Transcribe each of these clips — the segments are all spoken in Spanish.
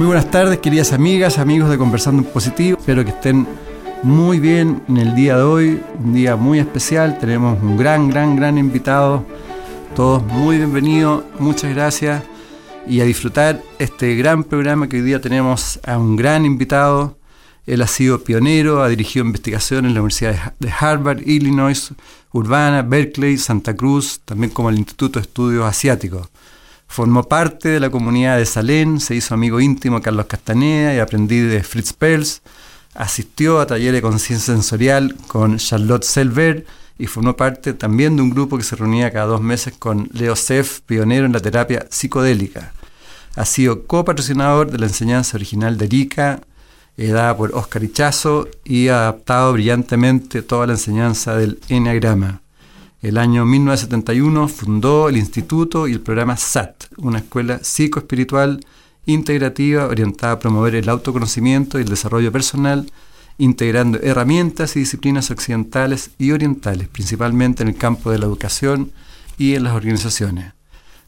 Muy buenas tardes, queridas amigas, amigos de Conversando en Positivo. Espero que estén muy bien en el día de hoy, un día muy especial. Tenemos un gran, gran, gran invitado. Todos muy bienvenidos, muchas gracias. Y a disfrutar este gran programa que hoy día tenemos a un gran invitado. Él ha sido pionero, ha dirigido investigación en la Universidad de Harvard, Illinois, Urbana, Berkeley, Santa Cruz, también como el Instituto de Estudios Asiáticos. Formó parte de la comunidad de Salén, se hizo amigo íntimo de Carlos Castaneda y aprendí de Fritz Perls. Asistió a talleres de conciencia sensorial con Charlotte Selver y formó parte también de un grupo que se reunía cada dos meses con Leo Seff, pionero en la terapia psicodélica. Ha sido copatrocinador de la enseñanza original de Erika, dada por Oscar Ichazo, y ha adaptado brillantemente toda la enseñanza del Enneagrama. El año 1971 fundó el Instituto y el programa SAT, una escuela psicoespiritual integrativa orientada a promover el autoconocimiento y el desarrollo personal, integrando herramientas y disciplinas occidentales y orientales, principalmente en el campo de la educación y en las organizaciones.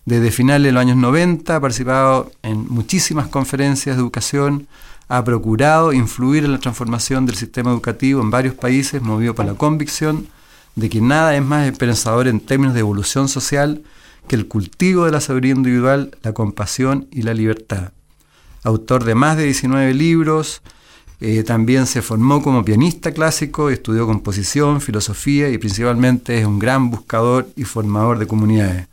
Desde finales de los años 90 ha participado en muchísimas conferencias de educación, ha procurado influir en la transformación del sistema educativo en varios países, movido por la convicción de que nada es más esperanzador en términos de evolución social que el cultivo de la sabiduría individual, la compasión y la libertad. Autor de más de 19 libros, eh, también se formó como pianista clásico, estudió composición, filosofía y principalmente es un gran buscador y formador de comunidades.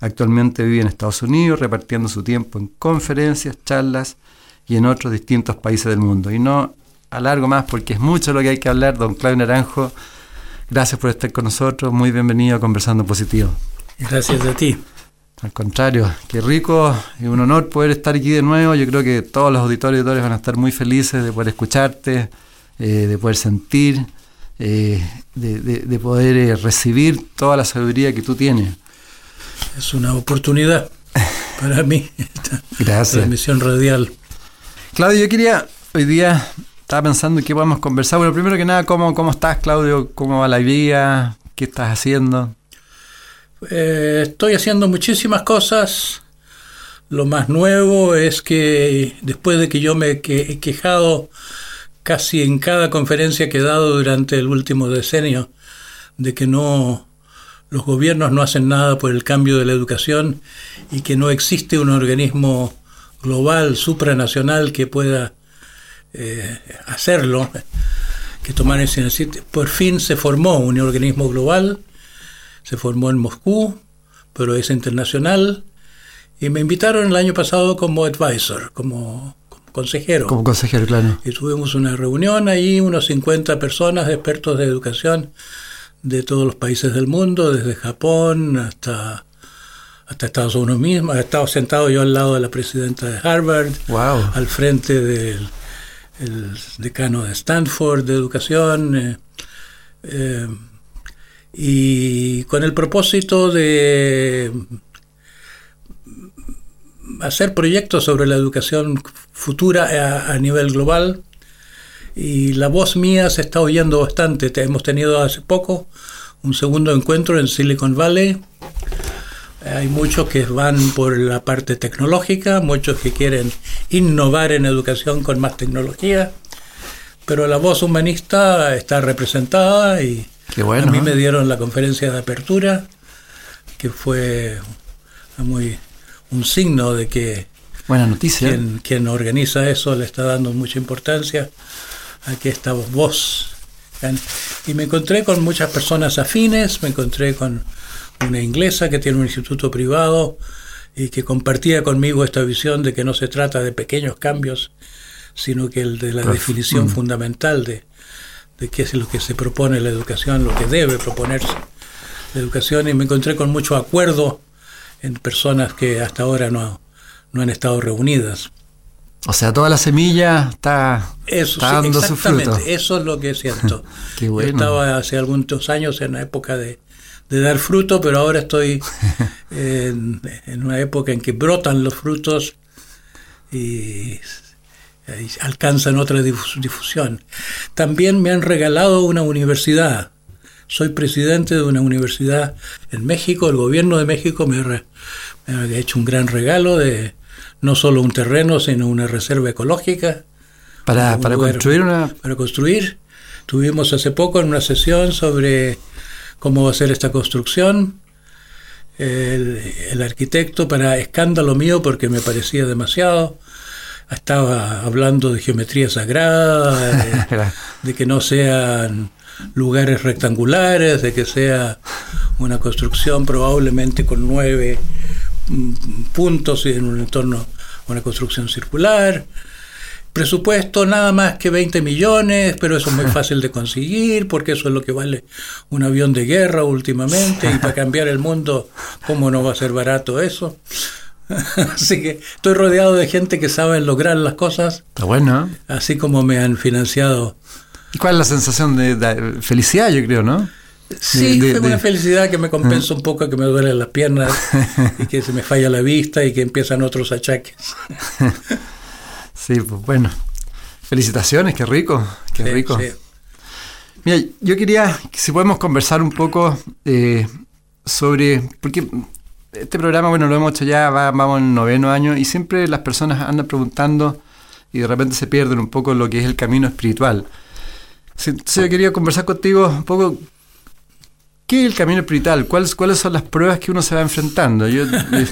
Actualmente vive en Estados Unidos repartiendo su tiempo en conferencias, charlas y en otros distintos países del mundo. Y no alargo más porque es mucho lo que hay que hablar, don Claudio Naranjo Gracias por estar con nosotros, muy bienvenido a Conversando Positivo. Gracias a ti. Al contrario, qué rico y un honor poder estar aquí de nuevo. Yo creo que todos los auditores y auditores van a estar muy felices de poder escucharte, eh, de poder sentir, eh, de, poder eh, recibir toda la sabiduría que tú tienes. Es una oportunidad para mí esta Gracias. transmisión radial. Claudio, yo quería hoy día estaba pensando en qué podemos conversar. Bueno, primero que nada, ¿cómo, cómo estás, Claudio? ¿Cómo va la vida? ¿Qué estás haciendo? Eh, estoy haciendo muchísimas cosas. Lo más nuevo es que después de que yo me he quejado casi en cada conferencia que he dado durante el último decenio de que no los gobiernos no hacen nada por el cambio de la educación y que no existe un organismo global, supranacional que pueda eh, hacerlo, que tomar ese Por fin se formó un organismo global, se formó en Moscú, pero es internacional, y me invitaron el año pasado como advisor, como, consejero. Como consejero, claro. Y tuvimos una reunión ahí, unos 50 personas, expertos de educación de todos los países del mundo, desde Japón hasta hasta Estados Unidos mismo. He estado sentado yo al lado de la presidenta de Harvard, wow. al frente del el decano de Stanford de educación, eh, eh, y con el propósito de hacer proyectos sobre la educación futura a, nivel global. Y la voz mía se está oyendo bastante. Hemos tenido hace poco un segundo encuentro en Silicon Valley hay muchos que van por la parte tecnológica, muchos que quieren innovar en educación con más tecnología, pero la voz humanista está representada y a mí me dieron la conferencia de apertura, que fue muy un signo de que Buena noticia. Quien, quien organiza eso le está dando mucha importancia a que esta voz. Y me encontré con muchas personas afines, me encontré con una inglesa que tiene un instituto privado y que compartía conmigo esta visión de que no se trata de pequeños cambios, sino que el de la definición mm. fundamental de, de qué es lo que se propone la educación, lo que debe proponerse la educación, y me encontré con mucho acuerdo en personas que hasta ahora no, no han estado reunidas. O sea, toda la semilla está, Eso, está sí, dando su fruto. eso es lo que siento. Qué Yo estaba hace algunos años en la época de, de dar fruto, pero ahora estoy en, en una época en que brotan los frutos y, y alcanzan otra difus- difusión. También me han regalado una universidad. Soy presidente de una universidad en México. El gobierno de México me ha, re- me ha hecho un gran regalo de no solo un terreno, sino una reserva ecológica Para, un para lugar construir una... para construir. Tuvimos hace poco en una sesión sobre cómo va a ser esta construcción. El, el arquitecto, para escándalo mío, porque me parecía demasiado, estaba hablando de geometría sagrada, de, de que no sean lugares rectangulares, de que sea una construcción probablemente con nueve mm, puntos y en un entorno, una construcción circular. Presupuesto nada más que 20 millones, pero eso es muy fácil de conseguir porque eso es lo que vale un avión de guerra últimamente y para cambiar el mundo, ¿cómo no va a ser barato eso? Así que estoy rodeado de gente que sabe lograr las cosas, Está bueno. así como me han financiado. ¿Y cuál es la sensación de, de felicidad, yo creo, no? Sí, de- de- una felicidad que me compensa un poco que me duelen las piernas y que se me falla la vista y que empiezan otros achaques. Sí, pues bueno. Felicitaciones, qué rico, qué Sí, rico. sí. Mira, yo quería, que si podemos conversar un poco eh, sobre, porque este programa, bueno, lo hemos hecho ya, va- vamos en el noveno año, y siempre las personas andan preguntando y de repente se pierden un poco lo que es el camino espiritual. Entonces yo quería conversar contigo un poco, ¿qué es el camino espiritual? ¿Cuáles, ¿Cuáles son las pruebas que uno se va enfrentando? Yo,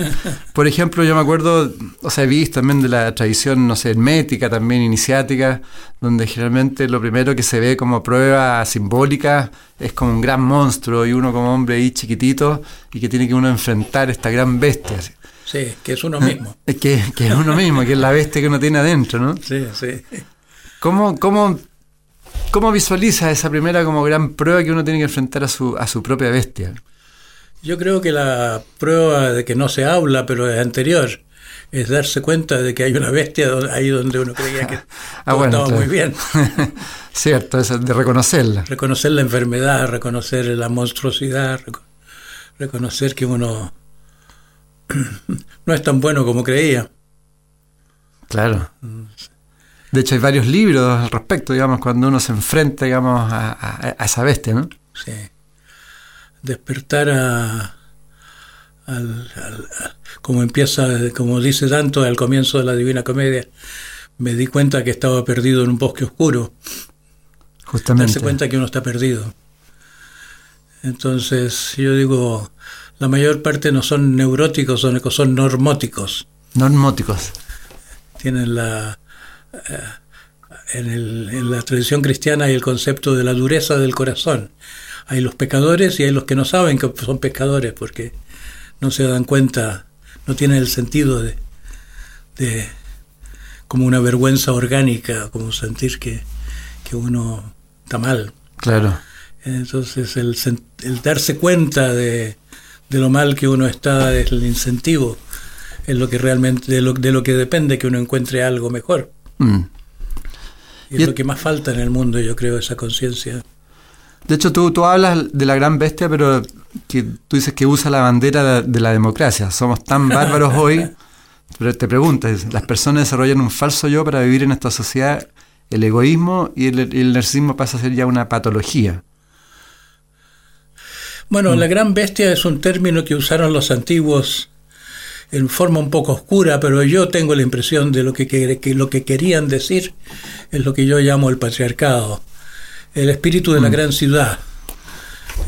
por ejemplo, yo me acuerdo, o sea, he visto también de la tradición, no sé, hermética, también iniciática, donde generalmente lo primero que se ve como prueba simbólica es como un gran monstruo y uno como hombre ahí chiquitito y que tiene que uno enfrentar esta gran bestia. Sí, que es uno mismo. Que, que es uno mismo, que es la bestia que uno tiene adentro, ¿no? Sí, sí. ¿Cómo, cómo, cómo visualiza esa primera como gran prueba que uno tiene que enfrentar a su, a su propia bestia? Yo creo que la prueba de que no se habla, pero es anterior, es darse cuenta de que hay una bestia ahí donde uno creía que Ah, bueno, estaba claro. muy bien. Cierto, eso de reconocerla. Reconocer la enfermedad, reconocer la monstruosidad, reco- reconocer que uno no es tan bueno como creía. Claro. De hecho, hay varios libros al respecto, digamos, cuando uno se enfrenta, digamos, a, a- a esa bestia, ¿no? Sí. Despertar a, al- como empieza, como dice Danto al comienzo de la Divina Comedia, me di cuenta que estaba perdido en un bosque oscuro. Justamente. darse cuenta que uno está perdido. Entonces, yo digo, la mayor parte no son neuróticos, son, son normóticos. Normóticos. Tienen la. Eh, en, el- en la tradición cristiana hay el concepto de la dureza del corazón. Hay los pecadores y hay los que no saben que son pecadores porque no se dan cuenta, no tienen el sentido de, de como una vergüenza orgánica, como sentir que, que uno está mal. Claro. Entonces, el, el darse cuenta de, de lo mal que uno está es el incentivo, es lo que realmente, de lo, de lo que depende que uno encuentre algo mejor. Mm. Y es Y- lo que más falta en el mundo, yo creo, esa conciencia. De hecho, tú, tú hablas de la gran bestia, pero que tú dices que usa la bandera de, la democracia. Somos tan bárbaros hoy. Pero te preguntas, las personas desarrollan un falso yo para vivir en esta sociedad. El egoísmo y el, y el narcisismo pasa a ser ya una patología. Bueno, la gran bestia es un término que usaron los antiguos en forma un poco oscura, pero yo tengo la impresión de lo que, que- lo que querían decir es lo que yo llamo el patriarcado, el espíritu de la gran ciudad.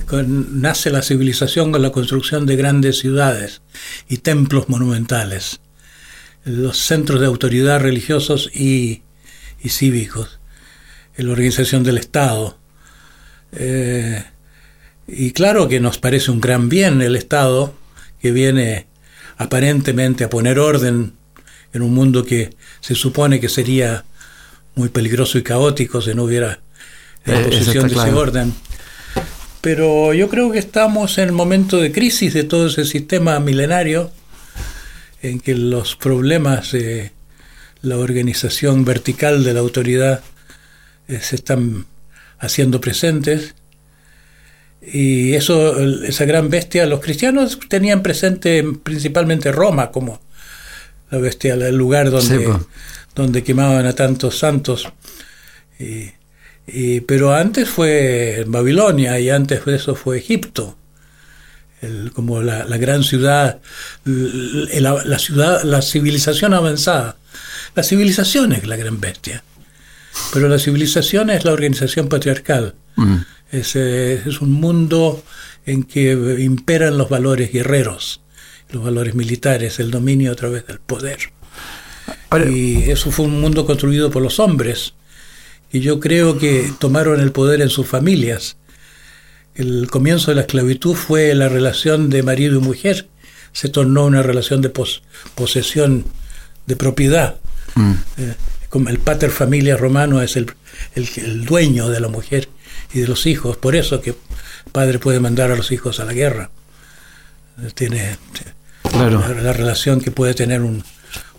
Con- nace la civilización con la construcción de grandes ciudades y templos monumentales, los centros de autoridad religiosos y, y cívicos, la organización del Estado. Eh, y claro que nos parece un gran bien el Estado que viene aparentemente a poner orden en un mundo que se supone que sería muy peligroso y caótico si no hubiera la Eh, posición de ese orden. Pero yo creo que estamos en el momento de crisis de todo ese sistema milenario en que los problemas de la organización vertical de la autoridad eh, se están haciendo presentes. Y eso, esa gran bestia, los cristianos tenían presente principalmente Roma como la bestia, el lugar donde, donde quemaban a tantos santos. Y, pero antes fue Babilonia y antes de eso fue Egipto. como la, gran ciudad, la, ciudad, la civilización avanzada. La civilización es la gran bestia, pero la civilización es la organización patriarcal. Mm. Es, es, un mundo en que imperan los valores guerreros, los valores militares, el dominio a través del poder. y eso fue un mundo construido por los hombres y yo creo que tomaron el poder en sus familias. El comienzo de la esclavitud fue la relación de marido y mujer, se tornó una relación de posesión, de propiedad. Mm. Eh, como el pater familia romano es el, el, dueño de la mujer y de los hijos, por eso que padre puede mandar a los hijos a la guerra. Tiene la, relación que puede tener un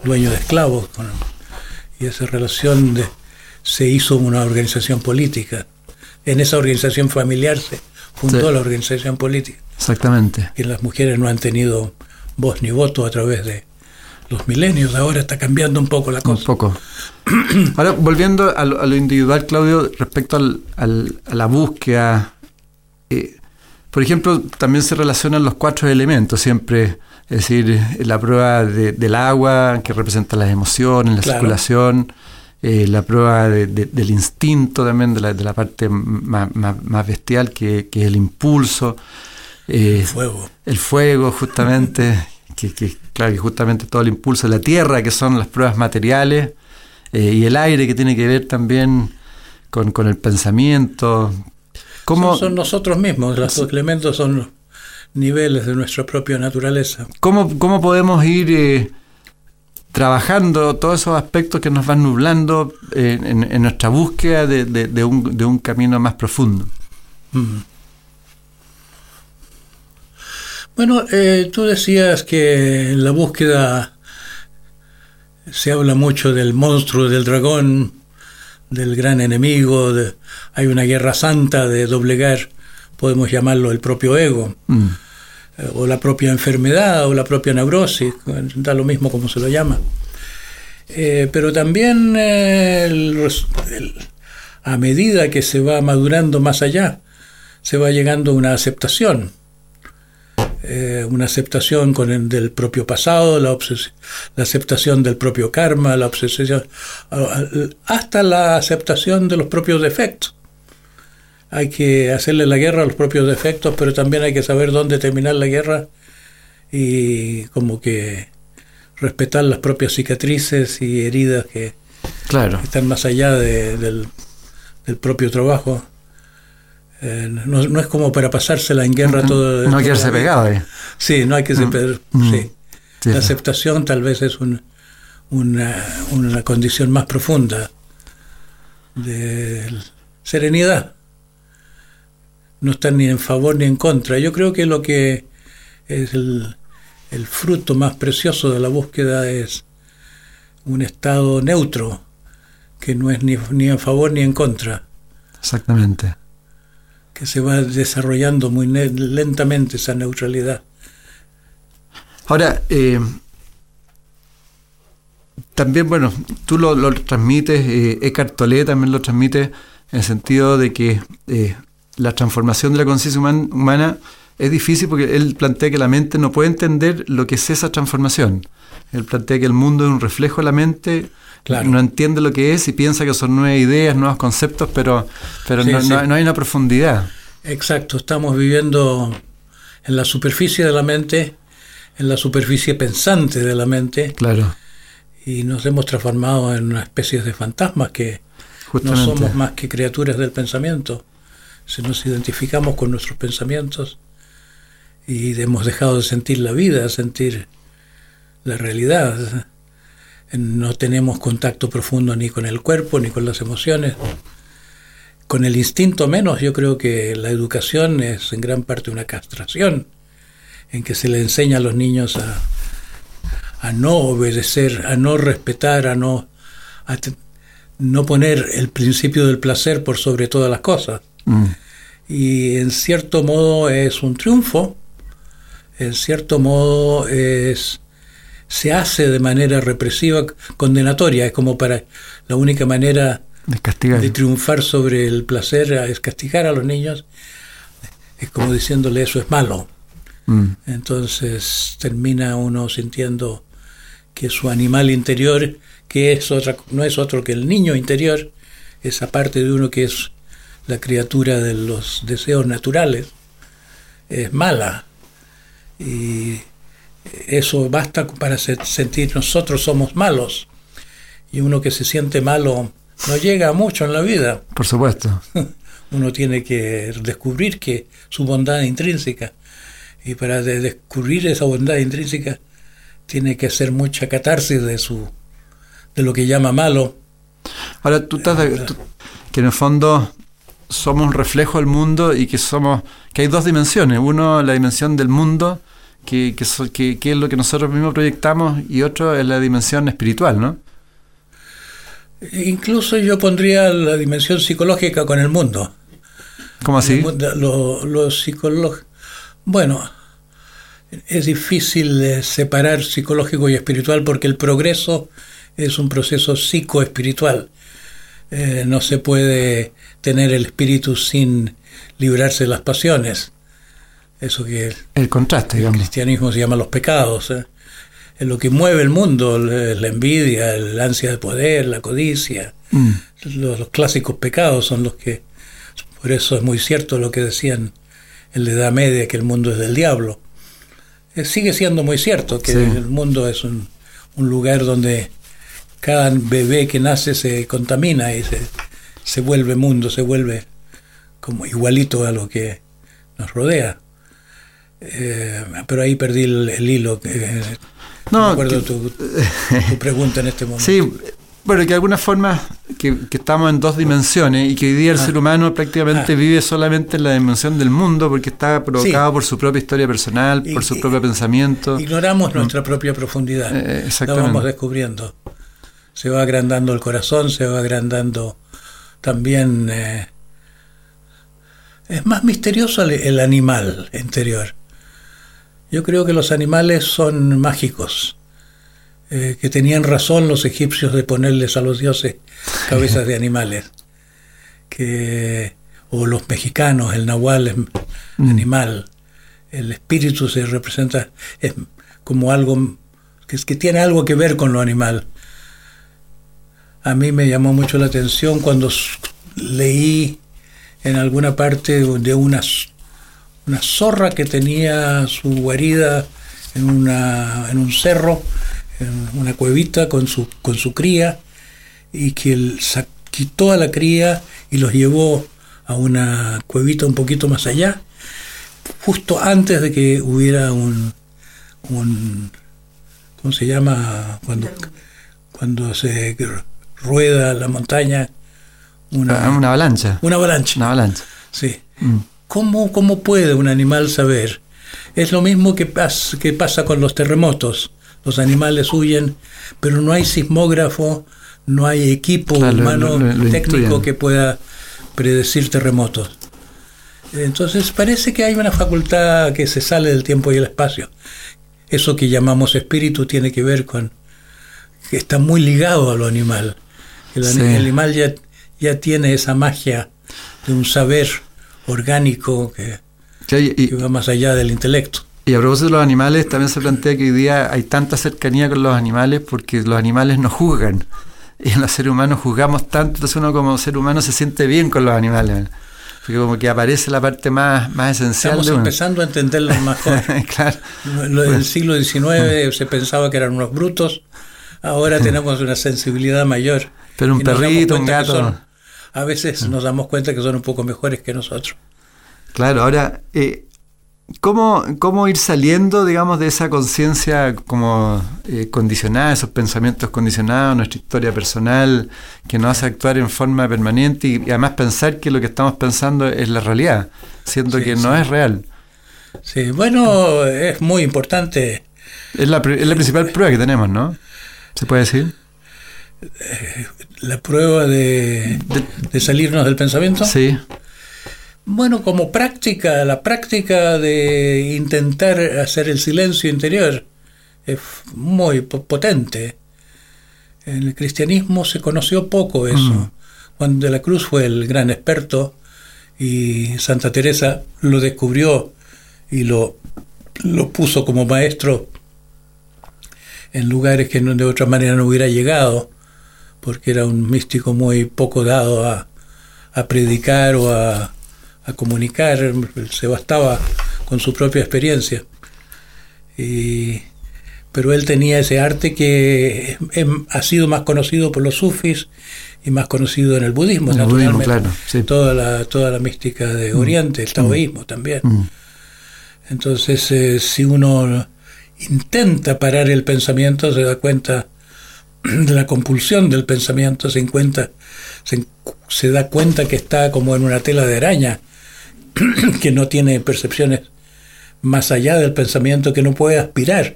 dueño de esclavos y esa relación de, se hizo una organización política. En esa organización familiar se fundó la organización política. Exactamente. Y las mujeres no han tenido voz ni voto a través de los milenios. Ahora está cambiando un poco la cosa. Un poco. Ahora, volviendo a lo, individual, Claudio, respecto al, a la búsqueda. Eh, por ejemplo, también se relacionan los cuatro elementos siempre. Es decir, la prueba del agua, que representa las emociones, la circulación eh, la prueba del instinto también, de la, de la parte más, bestial que, es el impulso. Eh, el fuego. El fuego, justamente, que, que, claro, que justamente todo el impulso de la tierra, que son las pruebas materiales, eh, y el aire, que tiene que ver también con, el pensamiento. ¿Cómo, son, nosotros mismos, los elementos son niveles de nuestra propia naturaleza. ¿Cómo, cómo podemos ir trabajando todos esos aspectos que nos van nublando eh, en, nuestra búsqueda de, un, camino más profundo. Mm. Bueno, eh, tú decías que en la búsqueda se habla mucho del monstruo, del dragón, del gran enemigo, hay una guerra santa de doblegar, podemos llamarlo el propio ego. Mm. Eh, o la propia enfermedad o la propia neurosis, da lo mismo como se lo llama. Eh, pero también eh, a medida que se va madurando más allá, se va llegando a una aceptación. Una aceptación con el, del propio pasado, la, la, aceptación del propio karma, la obsesión, hasta la aceptación de los propios defectos hay que hacerle la guerra a los propios defectos, pero también hay que saber dónde terminar la guerra y como que respetar las propias cicatrices y heridas que, están más allá del, propio trabajo. Eh, no, es como para pasársela en guerra todo. No hay que ser pegado. Eh. Sí, no hay que ser mm. mm. sí. La aceptación tal vez es una, una condición más profunda de serenidad no están ni en favor ni en contra. Yo creo que lo que es el, fruto más precioso de la búsqueda es un estado neutro, que no es ni, ni en favor ni en contra. Exactamente. Que se va desarrollando muy lentamente esa neutralidad. Ahora, eh, también, bueno, tú lo, transmites, eh, Eckhart Tolle también lo transmite en el sentido de que eh, la transformación de la conciencia humana es difícil porque él plantea que la mente no puede entender lo que es esa transformación. Él plantea que el mundo es un reflejo de la mente, no entiende lo que es y piensa que son nuevas ideas, nuevos conceptos, pero, pero no, hay una profundidad. Exacto, estamos viviendo en la superficie de la mente, en la superficie pensante de la mente. Claro. Y nos hemos transformado en una especie de fantasmas que no somos más que criaturas del pensamiento si nos identificamos con nuestros pensamientos y hemos dejado de sentir la vida, sentir la realidad. No tenemos contacto profundo ni con el cuerpo ni con las emociones. Con el instinto menos, yo creo que la educación es en gran parte una castración, en que se le enseña a los niños a, a no obedecer, a no respetar, a no no poner el principio del placer por sobre todas las cosas. Mm. Y en cierto modo es un triunfo, en cierto modo es se hace de manera represiva, condenatoria, es como para la única manera de, de triunfar sobre el placer es castigar a los niños, es como diciéndole eso es malo. Mm. Entonces termina uno sintiendo que su animal interior, que es otra, no es otro que el niño interior, esa parte de uno que es la criatura de los deseos naturales, es mala. Y eso basta para sentir nosotros somos malos. Y uno que se siente malo no llega mucho en la vida. Por supuesto. Uno tiene que descubrir que su bondad intrínseca. Y para descubrir esa bondad intrínseca tiene que hacer mucha catarsis de su de lo que llama malo. Ahora tú estás que en el fondo somos un reflejo del mundo y que somos que hay dos dimensiones, uno la dimensión del mundo que, que, que, es lo que nosotros mismos proyectamos y otro es la dimensión espiritual, ¿no? Incluso yo pondría la dimensión psicológica con el mundo. ¿Cómo así? Los lo psicólogos. Bueno, es difícil separar psicológico y espiritual porque el progreso es un proceso psicoespiritual. Eh, no se puede tener el espíritu sin librarse de las pasiones. Eso que el contraste, el cristianismo se llama los pecados. ¿eh? Es lo que mueve el mundo, la envidia, el ansia de poder, la codicia. Mm. Los, clásicos pecados son los que... Por eso es muy cierto lo que decían en la Edad Media, que el mundo es del diablo. Eh, sigue siendo muy cierto que el mundo es un, un, lugar donde cada bebé que nace se contamina y se, se vuelve mundo, se vuelve como igualito a lo que nos rodea. Eh, pero ahí perdí el, hilo. no, recuerdo tu, pregunta en este momento. Sí, bueno, que de alguna forma que, estamos en dos dimensiones y que hoy día el ah. ser humano prácticamente ah. vive solamente en la dimensión del mundo porque está provocado por su propia historia personal, por su propio pensamiento. Ignoramos mm. nuestra propia profundidad. Eh, la vamos descubriendo. Se va agrandando el corazón, se va agrandando también... Eh, es más misterioso el animal interior. Yo creo que los animales son mágicos, eh, que tenían razón los egipcios de ponerles a los dioses cabezas de animales, que, o los mexicanos, el nahual es mm. animal, el espíritu se representa es como algo que, que tiene algo que ver con lo animal. A mí me llamó mucho la atención cuando leí en alguna parte de unas una zorra que tenía su guarida en, una, en un cerro, en una cuevita con su, con su cría, y que él quitó a la cría y los llevó a una cuevita un poquito más allá, justo antes de que hubiera un, un ¿cómo se llama? Cuando, cuando se rueda la montaña. Una, una avalancha. Una avalancha. Una avalancha. Sí. Mm. ¿Cómo, puede un animal saber? Es lo mismo que, que pasa con los terremotos. Los animales huyen, pero no hay sismógrafo, no hay equipo humano técnico que pueda predecir terremotos. Entonces parece que hay una facultad que se sale del tiempo y el espacio. Eso que llamamos espíritu tiene que ver con que está muy ligado a lo animal. El, animal ya, ya tiene esa magia de un saber orgánico que, va más allá del intelecto. Y a propósito de los animales, también se plantea que hoy día hay tanta cercanía con los animales porque los animales nos juzgan. Y en los seres humanos juzgamos tanto, entonces uno como ser humano se siente bien con los animales. Porque como que aparece la parte más, más esencial. Estamos empezando a entenderlos mejor. claro. En el siglo XIX se pensaba que eran unos brutos, ahora tenemos una sensibilidad mayor. Pero un perrito, un gato a veces nos damos cuenta que son un poco mejores que nosotros. Claro, ahora, eh, ¿cómo, ¿cómo, ir saliendo, digamos, de esa conciencia como eh, condicionada, esos pensamientos condicionados, nuestra historia personal, que nos hace actuar en forma permanente y, además pensar que lo que estamos pensando es la realidad, siendo que no es real? Sí, bueno, es muy importante. Es la, es la principal prueba que tenemos, ¿no? ¿Se puede decir? La prueba de, de salirnos del pensamiento. Sí. Bueno, como práctica, la práctica de intentar hacer el silencio interior es muy potente. En el cristianismo se conoció poco eso. Mm. Juan de la Cruz fue el gran experto y Santa Teresa lo descubrió y lo, lo puso como maestro en lugares que de otra manera no hubiera llegado, porque era un místico muy poco dado a, a predicar o a, a comunicar, se bastaba con su propia experiencia. pero él tenía ese arte que ha sido más conocido por los sufis y más conocido en el budismo, naturalmente. toda, la, toda la mística de mm. Oriente, el mm. taoísmo también. Mm. Entonces, eh, si uno intenta parar el pensamiento, se da cuenta de la compulsión del pensamiento, se, encuentra, se da cuenta que está como en una tela de araña que no tiene percepciones más allá del pensamiento, que no puede aspirar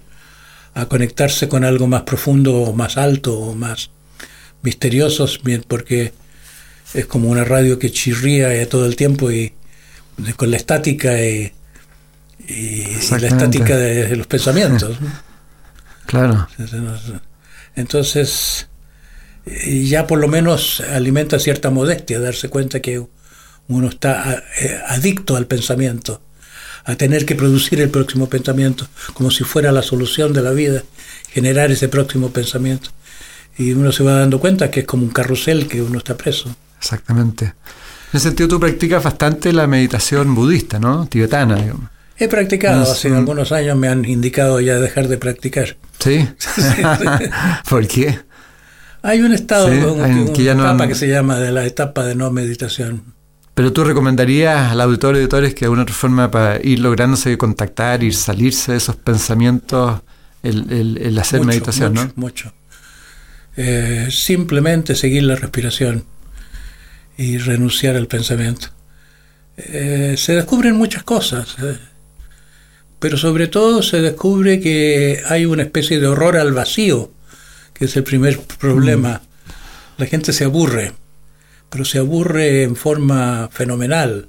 a conectarse con algo más profundo o más alto o más misterioso, porque es como una radio que chirría todo el tiempo y con la estática y, la estática de, los pensamientos. Claro. Entonces, ya por lo menos alimenta cierta modestia darse cuenta que uno está eh, adicto al pensamiento, a tener que producir el próximo pensamiento, como si fuera la solución de la vida, generar ese próximo pensamiento. Y uno se va dando cuenta que es como un carrusel que uno está preso. Exactamente. En ese sentido tú practicas bastante la meditación budista, ¿no? Tibetana, digamos. He practicado, hace algunos años me han indicado ya dejar de practicar. ¿Sí? ¿Por qué? Hay un estado, que etapa que se llama de la etapa de no meditación. Pero tú recomendarías al auditorio de auditores que de alguna otra forma para ir lográndose contactar, ir salirse de esos pensamientos, el, hacer meditación, mucho, ¿no? Mucho. Eh, simplemente seguir la respiración y renunciar al pensamiento. Eh, se descubren muchas cosas, eh, pero sobre todo se descubre que hay una especie de horror al vacío, que es el primer problema. Mm. La gente se aburre pero se aburre en forma fenomenal.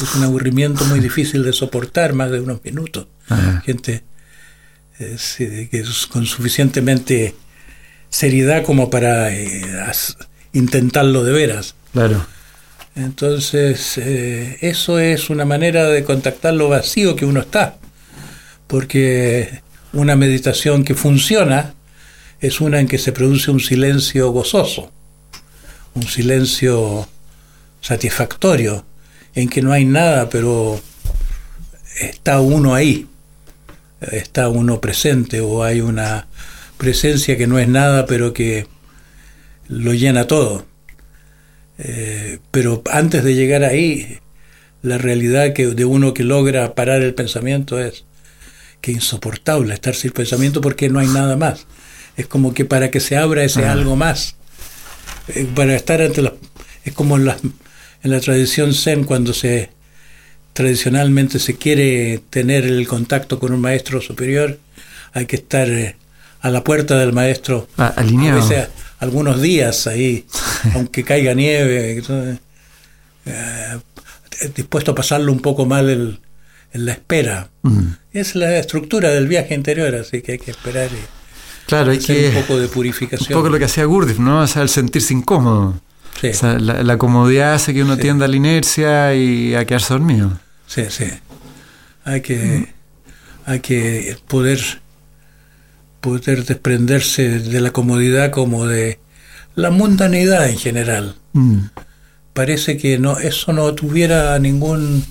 Es un aburrimiento muy difícil de soportar, más de unos minutos. Gente eh, que es con suficientemente seriedad como para eh, intentarlo de veras. Claro. Entonces, eh, eso es una manera de contactar lo vacío que uno está, porque una meditación que funciona es una en que se produce un silencio gozoso un silencio satisfactorio, en que no hay nada, pero está uno ahí, está uno presente, o hay una presencia que no es nada, pero que lo llena todo. Eh, pero antes de llegar ahí, la realidad de uno que logra parar el pensamiento es que insoportable estar sin pensamiento porque no hay nada más. Es como que para que se abra ese ah. algo más, eh, para estar ante las... Es como en la, en la tradición zen cuando se tradicionalmente se quiere tener el contacto con un maestro superior, hay que estar eh, a la puerta del maestro. Ah, alineado. algunos días ahí, aunque caiga nieve, eh, dispuesto a pasarlo un poco mal en la espera. Es la estructura del viaje interior, así que hay que esperar. Y, Claro, hay que. Un poco de purificación. Un poco lo que hacía Gurdjieff, ¿no? O sea, el sentirse incómodo. Sí. O sea, la, comodidad hace que uno tienda a la inercia y a quedarse dormido. Sí, sí. Hay que, hay que poder, poder desprenderse de la comodidad como de la mundanidad en general. Mm. Parece que no, eso no tuviera ningún,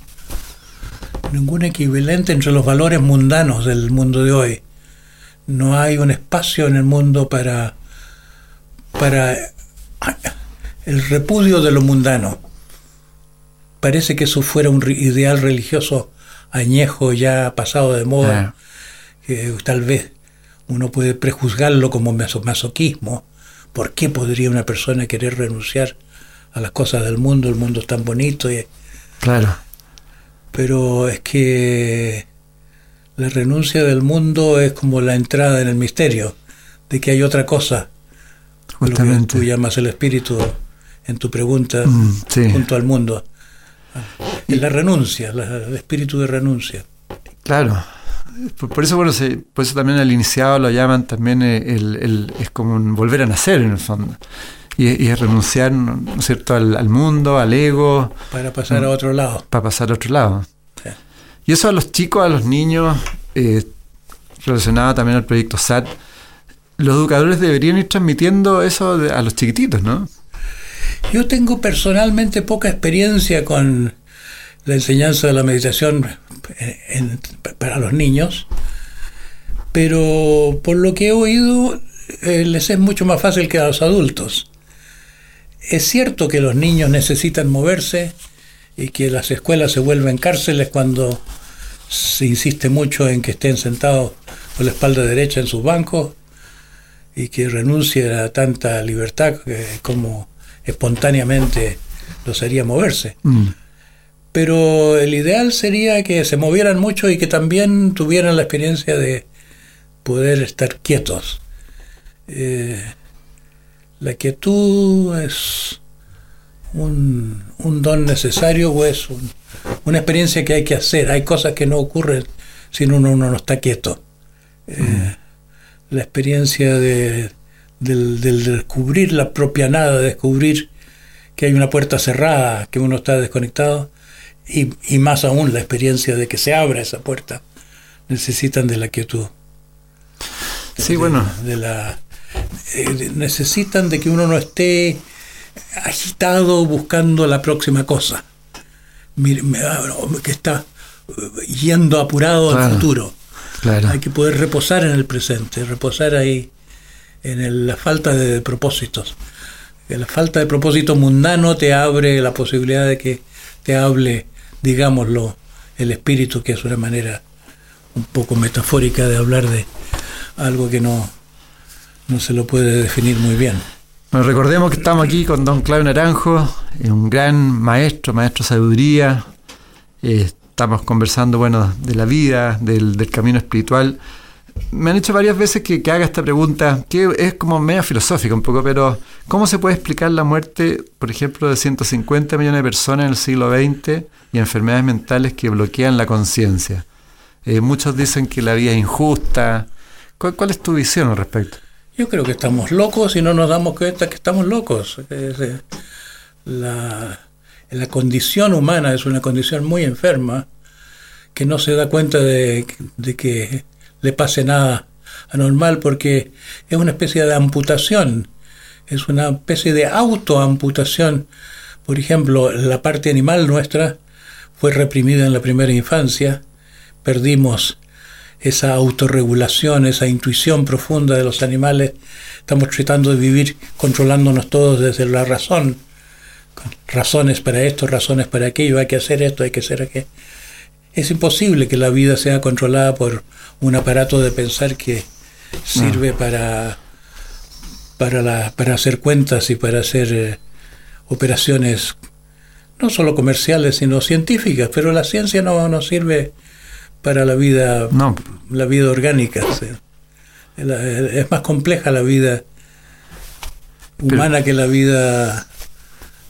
ningún equivalente entre los valores mundanos del mundo de hoy no hay un espacio en el mundo para, para el repudio de lo mundano. Parece que eso fuera un ideal religioso añejo, ya pasado de moda, que tal vez uno puede prejuzgarlo como masoquismo. ¿Por qué podría una persona querer renunciar a las cosas del mundo? El mundo es tan bonito. Y... Claro. Pero es que la renuncia del mundo es como la entrada en el misterio, de que hay otra cosa. justamente. Lo que tú llamas el espíritu en tu pregunta mm, junto al mundo. Es la renuncia, el espíritu de renuncia. Claro. Por, eso, bueno, por eso también al iniciado lo llaman también eh, el, es como un volver a nacer en el fondo. Y, es renunciar, ¿no es cierto?, al, mundo, al ego. Para pasar a otro lado. Para pasar a otro lado. Y eso a los chicos, a los niños, eh, relacionado también al proyecto SAT, los educadores deberían ir transmitiendo eso a los chiquititos, ¿no? Yo tengo personalmente poca experiencia con la enseñanza de la meditación eh, para los niños, pero por lo que he oído eh, les es mucho más fácil que a los adultos. Es cierto que los niños necesitan moverse y que las escuelas se vuelven cárceles cuando se insiste mucho en que estén sentados con la espalda derecha en sus bancos y que renuncien a tanta libertad como espontáneamente los haría moverse. Mm. Pero el ideal sería que se movieran mucho y que también tuvieran la experiencia de poder estar quietos. Eh, la quietud es un, don necesario o es una experiencia que hay que hacer. Hay cosas que no ocurren si uno, no está quieto. Eh, mm. La experiencia de, del, descubrir la propia nada, descubrir que hay una puerta cerrada, que uno está desconectado, y, y más aún la experiencia de que se abra esa puerta, necesitan de la quietud. Sí, bueno. De la, eh, necesitan de que uno no esté agitado buscando la próxima cosa, que está yendo apurado al futuro. Hay que poder reposar en el presente, reposar ahí en la falta de propósitos. La falta de propósito mundano te abre la posibilidad de que te hable, digámoslo, el espíritu, que es una manera un poco metafórica de hablar de algo que no, no se lo puede definir muy bien. Bueno, recordemos que estamos aquí con don Claudio Naranjo, un gran maestro, maestro de sabiduría. Eh, estamos conversando, bueno, de la vida, del, camino espiritual me han dicho varias veces que, haga esta pregunta, que es como media filosófica un poco, pero ¿cómo se puede explicar la muerte, por ejemplo, de 150 millones de personas en el siglo XX y enfermedades mentales que bloquean la conciencia? Eh, muchos dicen que la vida es injusta. ¿Cuál, es tu visión al respecto? Yo creo que estamos locos y no nos damos cuenta que estamos locos. Eh, la, la condición humana es una condición muy enferma que no se da cuenta de que le pase nada anormal porque es una especie de amputación, es una especie de autoamputación. Por ejemplo, la parte animal nuestra fue reprimida en la primera infancia, perdimos esa autorregulación, esa intuición profunda de los animales, estamos tratando de vivir controlándonos todos desde la razón, razones para esto, razones para aquello, hay que hacer esto, hay que hacer aquello. Es imposible que la vida sea controlada por un aparato de pensar que sirve para, para, la, para hacer cuentas y para hacer eh, operaciones no solo comerciales, sino científicas, pero la ciencia no, no sirve para la vida, no. la vida orgánica. Es más compleja la vida humana que la vida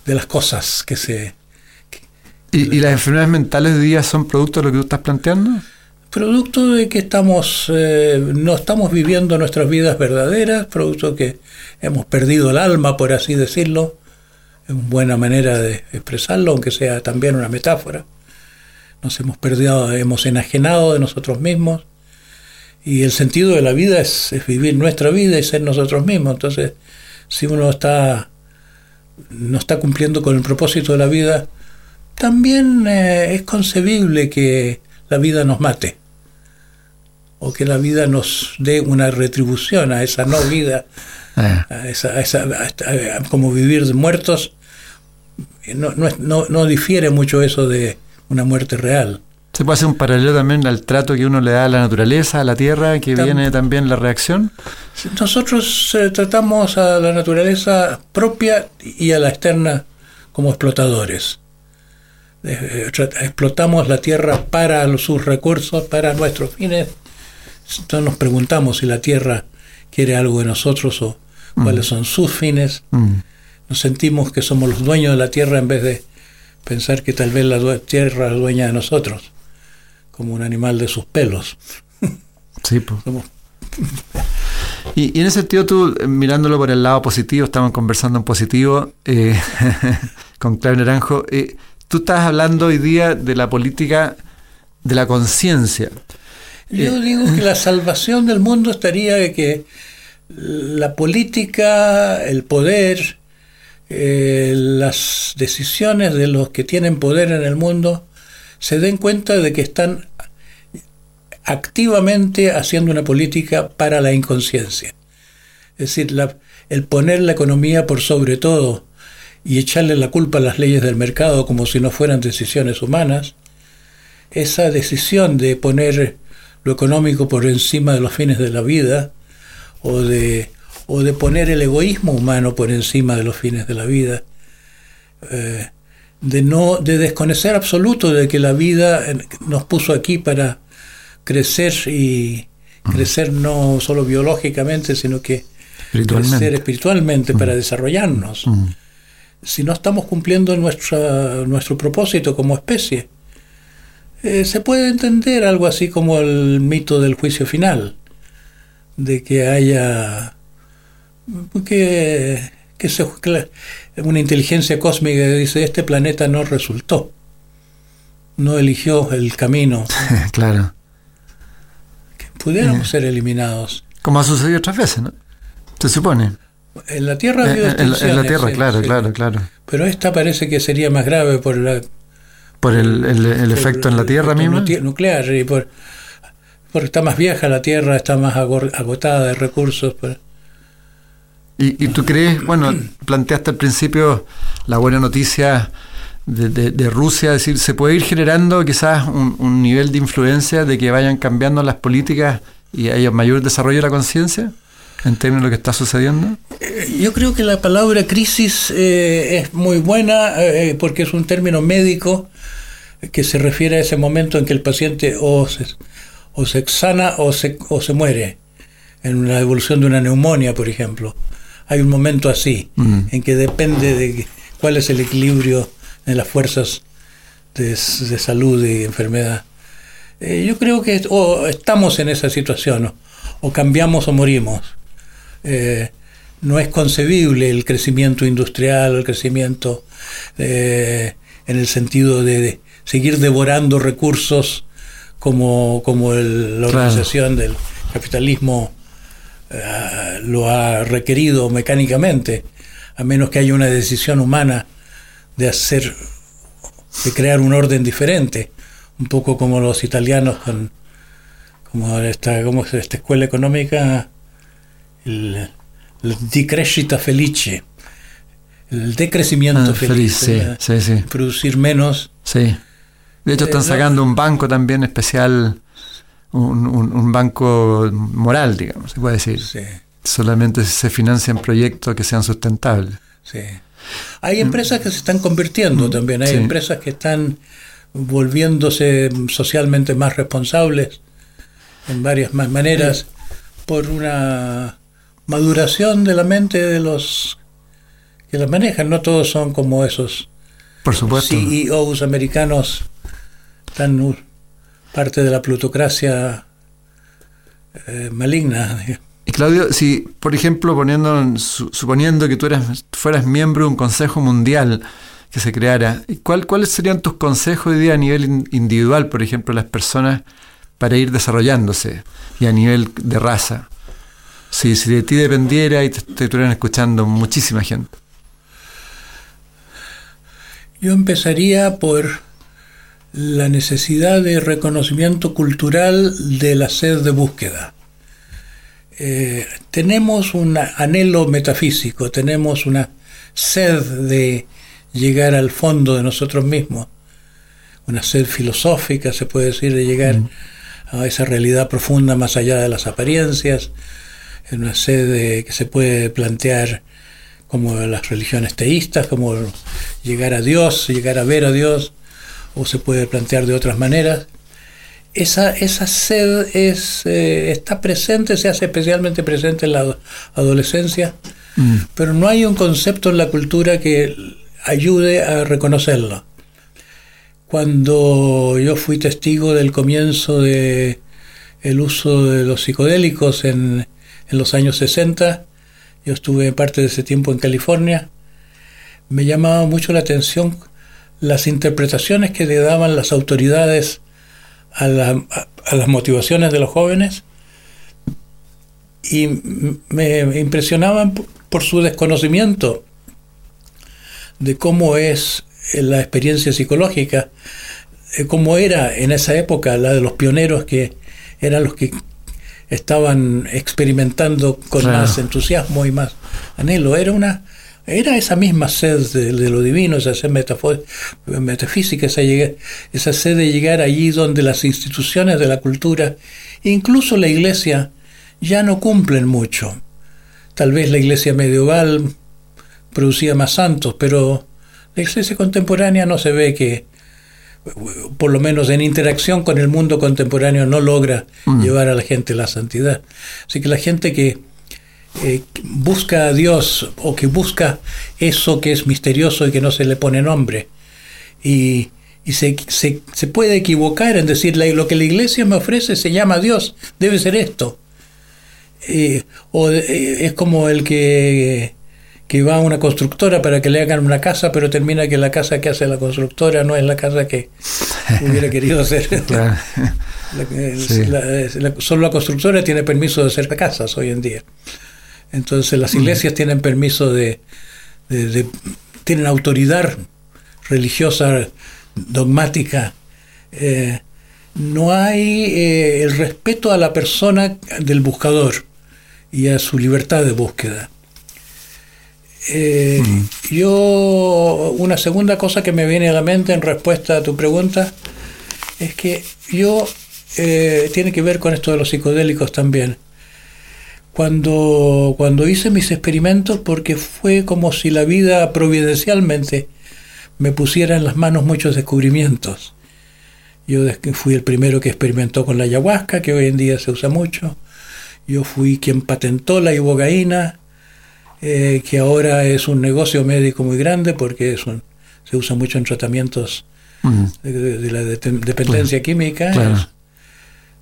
de las cosas que se... ¿Y, ¿Y, las enfermedades mentales de día son producto de lo que tú estás planteando? producto de que estamos eh, no estamos viviendo nuestras vidas verdaderas, producto de que hemos perdido el alma, por así decirlo, es una buena manera de expresarlo, aunque sea también una metáfora. Nos hemos perdido, hemos enajenado de nosotros mismos y el sentido de la vida es, vivir nuestra vida y ser nosotros mismos. Entonces, si uno está no está cumpliendo con el propósito de la vida, también eh, es concebible que la vida nos mate o que la vida nos dé una retribución a esa no vida, ah. a esa, esa, como vivir de muertos. No, no, no, difiere mucho eso de una muerte real. ¿Se puede hacer un paralelo también al trato que uno le da a la naturaleza, a la tierra, que viene también la reacción? Nosotros eh, tratamos a la naturaleza propia y a la externa como explotadores. Eh, explotamos la tierra para sus recursos, para nuestros fines. Entonces nos preguntamos si la tierra quiere algo de nosotros o mm. cuáles son sus fines. Mm. Nos sentimos que somos los dueños de la tierra en vez de pensar que tal vez la tierra es dueña de nosotros, como un animal de sus pelos. Sí, pues. Y, en ese sentido, tú, eh, mirándolo por el lado positivo, estamos conversando en positivo eh, con Claudio Naranjo, eh, tú estás hablando hoy día de la política de la conciencia. Yo digo que la salvación del mundo estaría de que la política, el poder, las decisiones de los que tienen poder en el mundo se den cuenta de que están activamente haciendo una política para la inconsciencia. Es decir, el poner la economía por sobre todo y echarle la culpa a las leyes del mercado como si no fueran decisiones humanas, esa decisión de poner lo económico por encima de los fines de la vida o de, o de poner el egoísmo humano por encima de los fines de la vida, eh, de no de desconocer absoluto de que la vida nos puso aquí para crecer y crecer no solo biológicamente, sino que crecer espiritualmente para desarrollarnos. Si no estamos cumpliendo nuestra, nuestro propósito como especie, eh, se puede entender algo así como el mito del juicio final, de que haya que, que se, una inteligencia cósmica que dice este planeta no resultó, no eligió el camino. claro pudiéramos ser eliminados. Como ha sucedido otras veces, ¿no? Se supone. En la Tierra ha habido en, la Tierra, claro, claro, claro. Pero esta parece que sería más grave por la... Por el, el, efecto en la Tierra misma. Nuclear, y por, porque está más vieja la Tierra, está más agotada de recursos. Pues. ¿Y, ¿Y tú crees, bueno, planteaste al principio la buena noticia de, Rusia, es decir, se puede ir generando quizás un, nivel de influencia de que vayan cambiando las políticas y haya mayor desarrollo de la conciencia en términos de lo que está sucediendo? Eh, yo creo que la palabra crisis eh, es muy buena eh, porque es un término médico que se refiere a ese momento en que el paciente o se, o se sana o se, o se muere, en la evolución de una neumonía, por ejemplo. Hay un momento así, en que depende de cuál es el equilibrio en las fuerzas de, salud y enfermedad. Eh, yo creo que estamos en esa situación, o cambiamos o morimos. Eh, no es concebible el crecimiento industrial, el crecimiento eh, en el sentido de, seguir devorando recursos como, como la organización del capitalismo lo ha requerido mecánicamente, a menos que haya una decisión humana de hacer, de crear un orden diferente, un poco como los italianos con como esta, como esta escuela económica, el, el decrescita felice, el decrecimiento ah, feliz, producir menos. Sí. De hecho, están eh, sacando un banco también especial, un, un, banco moral, digamos, se puede decir. Solamente se financian proyectos que sean sustentables. Sí. Hay empresas que se están convirtiendo mm. también, hay empresas que están volviéndose socialmente más responsables en varias más maneras por una maduración de la mente de los que las manejan. No todos son como esos por supuesto. CEOs americanos tan parte de la plutocracia eh, maligna. Y Claudio, si, por ejemplo, poniendo, suponiendo que tú eras, fueras miembro de un consejo mundial que se creara, ¿cuál, ¿cuáles serían tus consejos hoy día a nivel individual, por ejemplo, las personas para ir desarrollándose y a nivel de raza? Si, si de ti dependiera y te, te estuvieran escuchando muchísima gente. Yo empezaría por la necesidad de reconocimiento cultural de la sed de búsqueda. Eh, tenemos un anhelo metafísico, tenemos una sed de llegar al fondo de nosotros mismos, una sed filosófica, se puede decir, de llegar mm. a esa realidad profunda más allá de las apariencias, una sed que se puede plantear como las religiones teístas, como llegar a Dios, llegar a ver a Dios, o se puede plantear de otras maneras esa, esa sed es, eh, está presente, se hace especialmente presente en la adolescencia. mm. pero no hay un concepto en la cultura que ayude a reconocerlo. Cuando yo fui testigo del comienzo de el uso de los psicodélicos en, en los años 60, yo estuve parte de ese tiempo en California, me llamaba mucho la atención las interpretaciones que le daban las autoridades a, las motivaciones de los jóvenes y me impresionaban por su desconocimiento de cómo es la experiencia psicológica, eh, cómo era en esa época la de los pioneros que eran los que estaban experimentando con más entusiasmo y más anhelo. Era una era esa misma sed de, lo divino, esa sed metafísica, esa, esa sed de llegar allí donde las instituciones de la cultura, incluso la iglesia, ya no cumplen mucho. Tal vez la iglesia medieval producía más santos, pero la iglesia contemporánea no se ve que, por lo menos en interacción con el mundo contemporáneo, no logra mm. llevar a la gente la santidad. Así que la gente que eh, busca a Dios o que busca eso que es misterioso y que no se le pone nombre. Y, se, se, puede equivocar en decir lo que la iglesia me ofrece se llama Dios, debe ser esto. Eh, o eh, es como el que, que va a una constructora para que le hagan una casa, pero termina que la casa que hace la constructora no es la casa que hubiera querido hacer. solo la constructora tiene permiso de hacer casas hoy en día. Entonces las iglesias tienen permiso de, tienen autoridad religiosa, dogmática. Eh, no hay eh, el respeto a la persona del buscador y a su libertad de búsqueda. Eh, yo, una segunda cosa que me viene a la mente en respuesta a tu pregunta es que yo, tiene que ver con esto de los psicodélicos también cuando, cuando hice mis experimentos porque fue como si la vida providencialmente me pusiera en las manos muchos descubrimientos. Yo fui el primero que experimentó con la ayahuasca, que hoy en día se usa mucho. Yo fui quien patentó la ibogaína, eh, que ahora es un negocio médico muy grande porque es se usa mucho en tratamientos de, la dependencia química.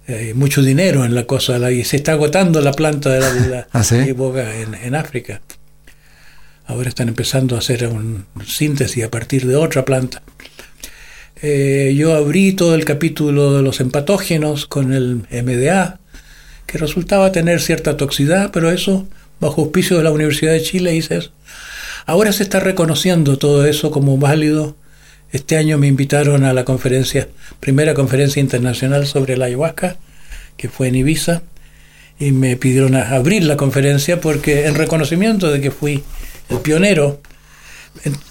Hay mucho dinero en la cosa y se está agotando la planta de la, ¿Ah, en, África. Ahora están empezando a hacer un síntesis a partir de otra planta. Eh, yo abrí todo el capítulo de los empatógenos con el MDA, que resultaba tener cierta toxicidad, pero eso, bajo auspicio de la Universidad de Chile, hice eso. Ahora se está reconociendo todo eso como válido este año me invitaron a la conferencia, primera conferencia internacional sobre la ayahuasca, que fue en Ibiza, y me pidieron abrir la conferencia porque en reconocimiento de que fui el pionero,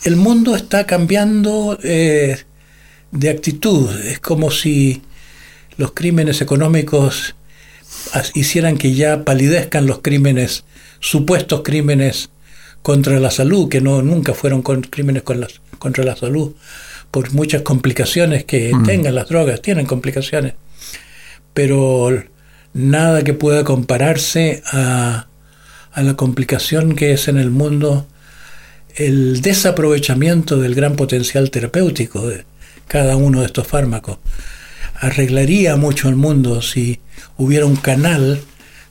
el mundo está cambiando eh, de actitud. Es como si los crímenes económicos hicieran que ya palidezcan los crímenes, supuestos crímenes contra la salud, que no nunca fueron crímenes contra la salud, por muchas complicaciones que mm. tengan las drogas, tienen complicaciones, pero nada que pueda compararse a, a la complicación que es en el mundo el desaprovechamiento del gran potencial terapéutico de cada uno de estos fármacos. Arreglaría mucho el mundo si hubiera un canal,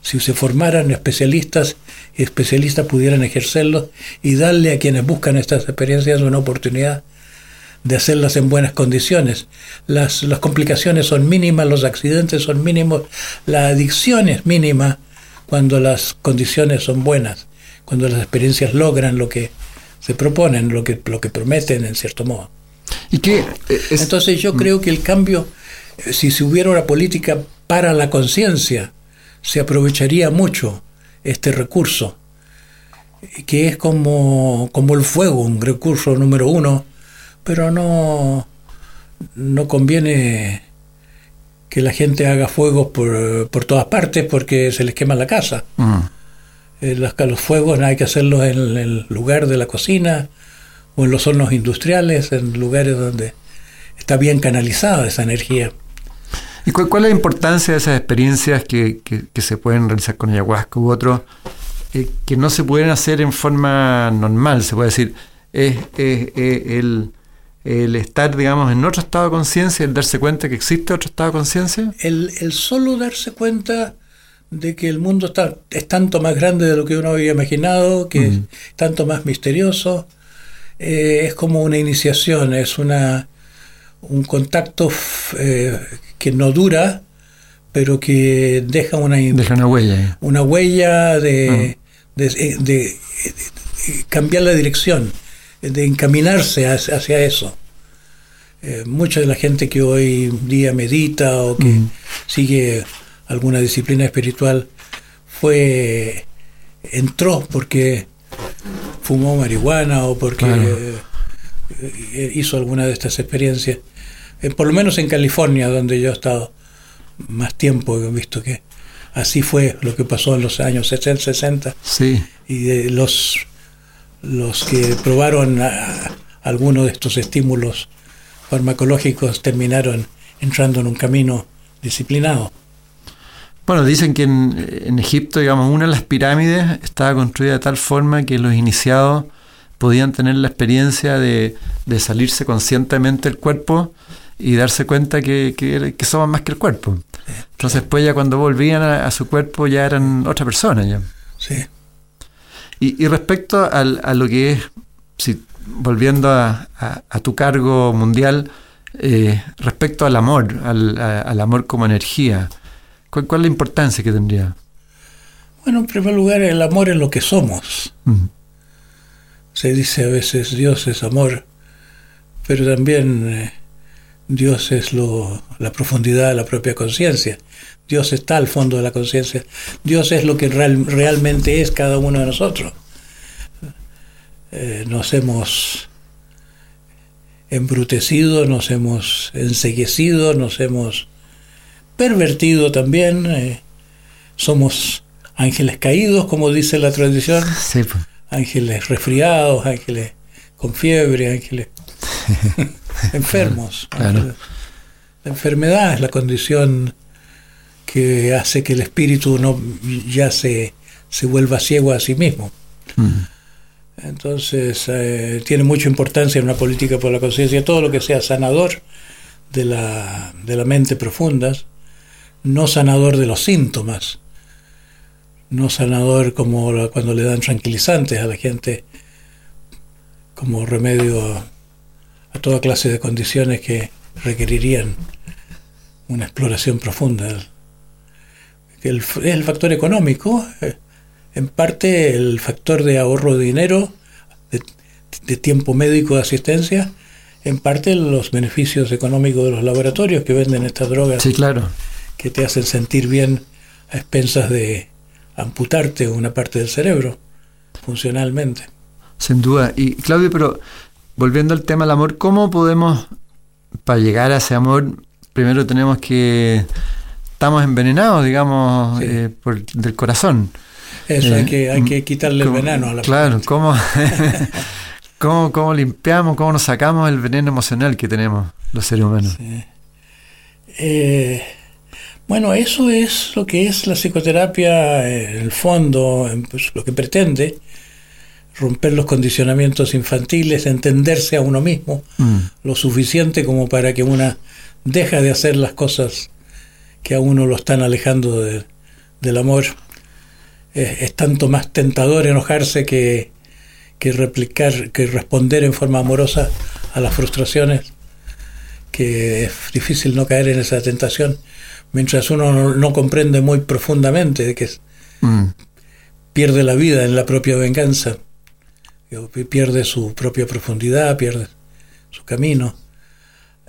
si se formaran especialistas y especialistas pudieran ejercerlos y darle a quienes buscan estas experiencias una oportunidad de hacerlas en buenas condiciones. Las, las complicaciones son mínimas, los accidentes son mínimos, la adicción es mínima cuando las condiciones son buenas, cuando las experiencias logran lo que se proponen, lo que, lo que prometen en cierto modo. ¿Y qué Entonces yo creo que el cambio, eh, si se hubiera una política para la conciencia, se aprovecharía mucho este recurso, que es como, como el fuego, un recurso número uno pero no, no conviene que la gente haga fuegos por, por todas partes porque se les quema la casa. Mm. Eh, los, los, fuegos hay que hacerlos en el lugar de la cocina o en los hornos industriales, en lugares donde está bien canalizada esa energía. ¿Y cuál, es la importancia de esas experiencias que, que, se pueden realizar con ayahuasca u otros eh, que no se pueden hacer en forma normal, se puede decir, es, el, el, estar, digamos, en otro estado de conciencia, el darse cuenta que existe otro estado de conciencia. El, el, solo darse cuenta de que el mundo está, es tanto más grande de lo que uno había imaginado, que es tanto más misterioso, eh, es como una iniciación, es una un contacto eh, que no dura, pero que deja una, deja una huella. Una huella de, de, de, cambiar la dirección, de encaminarse hacia, eso. Eh, mucha de la gente que hoy día medita o que sigue alguna disciplina espiritual fue entró porque fumó marihuana o porque eh, hizo alguna de estas experiencias. Eh, por lo menos en California, donde yo he estado más tiempo, he visto que así fue lo que pasó en los años 60. Sí. Y de los, los que probaron algunos de estos estímulos farmacológicos terminaron entrando en un camino disciplinado. Bueno, dicen que en, Egipto, digamos, una de las pirámides estaba construida de tal forma que los iniciados podían tener la experiencia de, salirse conscientemente del cuerpo y darse cuenta que, que, somos más que el cuerpo. Entonces después ya cuando volvían a, su cuerpo ya eran otra persona ya. Sí. Y, respecto a, a, lo que es, si, volviendo a, tu cargo mundial, eh, respecto al amor, al, al amor como energía, ¿Cuál, es la importancia que tendría? Bueno, en primer lugar, el amor es lo que somos. Se dice a veces Dios es amor, pero también eh, Dios es lo, la profundidad de la propia conciencia. Dios está al fondo de la conciencia. Dios es lo que realmente es cada uno de nosotros. Eh, nos hemos embrutecido, nos hemos enseguecido, nos hemos pervertido también. Eh, somos ángeles caídos, como dice la tradición. Pues. Ángeles resfriados, ángeles con fiebre, ángeles enfermos. La enfermedad es la condición que hace que el espíritu no ya se, se vuelva ciego a sí mismo. Entonces, eh, tiene mucha importancia en una política por la conciencia todo lo que sea sanador de la, de la mente profundas no sanador de los síntomas, no sanador como cuando le dan tranquilizantes a la gente como remedio a, toda clase de condiciones que requerirían una exploración profunda. El, el factor económico, eh, en parte el factor de ahorro de dinero, de, de tiempo médico de asistencia, en parte los beneficios económicos de los laboratorios que venden estas drogas. Sí, claro que te hacen sentir bien a expensas de amputarte una parte del cerebro, funcionalmente. Sin duda. Y Claudio, pero volviendo al tema del amor, ¿cómo podemos, para llegar a ese amor, primero tenemos que, estamos envenenados, digamos, eh, por, del corazón? Eso, hay, eh, que, hay que quitarle el veneno a la Claro, ¿cómo, ¿cómo, ¿cómo limpiamos, cómo nos sacamos el veneno emocional que tenemos los seres humanos? Sí. Eh, bueno, eso es lo que es la psicoterapia en el fondo, pues, lo que pretende, romper los condicionamientos infantiles, entenderse a uno mismo mm. lo suficiente como para que una deja de hacer las cosas que a uno lo están alejando del amor. Es, tanto más tentador enojarse que, que replicar, que responder en forma amorosa a las frustraciones, que es difícil no caer en esa tentación mientras uno no, comprende muy profundamente de que mm. pierde la vida en la propia venganza, pierde su propia profundidad, pierde su camino.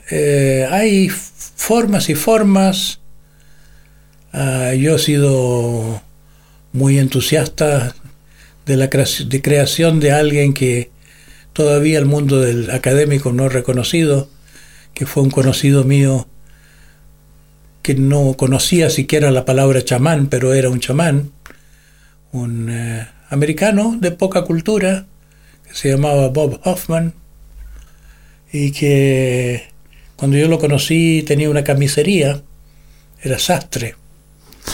Eh, hay formas y formas. Ah, yo he sido muy entusiasta de la creación de alguien que todavía el mundo del académico no reconocido, que fue un conocido mío que no conocía siquiera la palabra chamán, pero era un chamán, un eh, americano de poca cultura, que se llamaba Bob Hoffman, y que cuando yo lo conocí tenía una camisería, era sastre,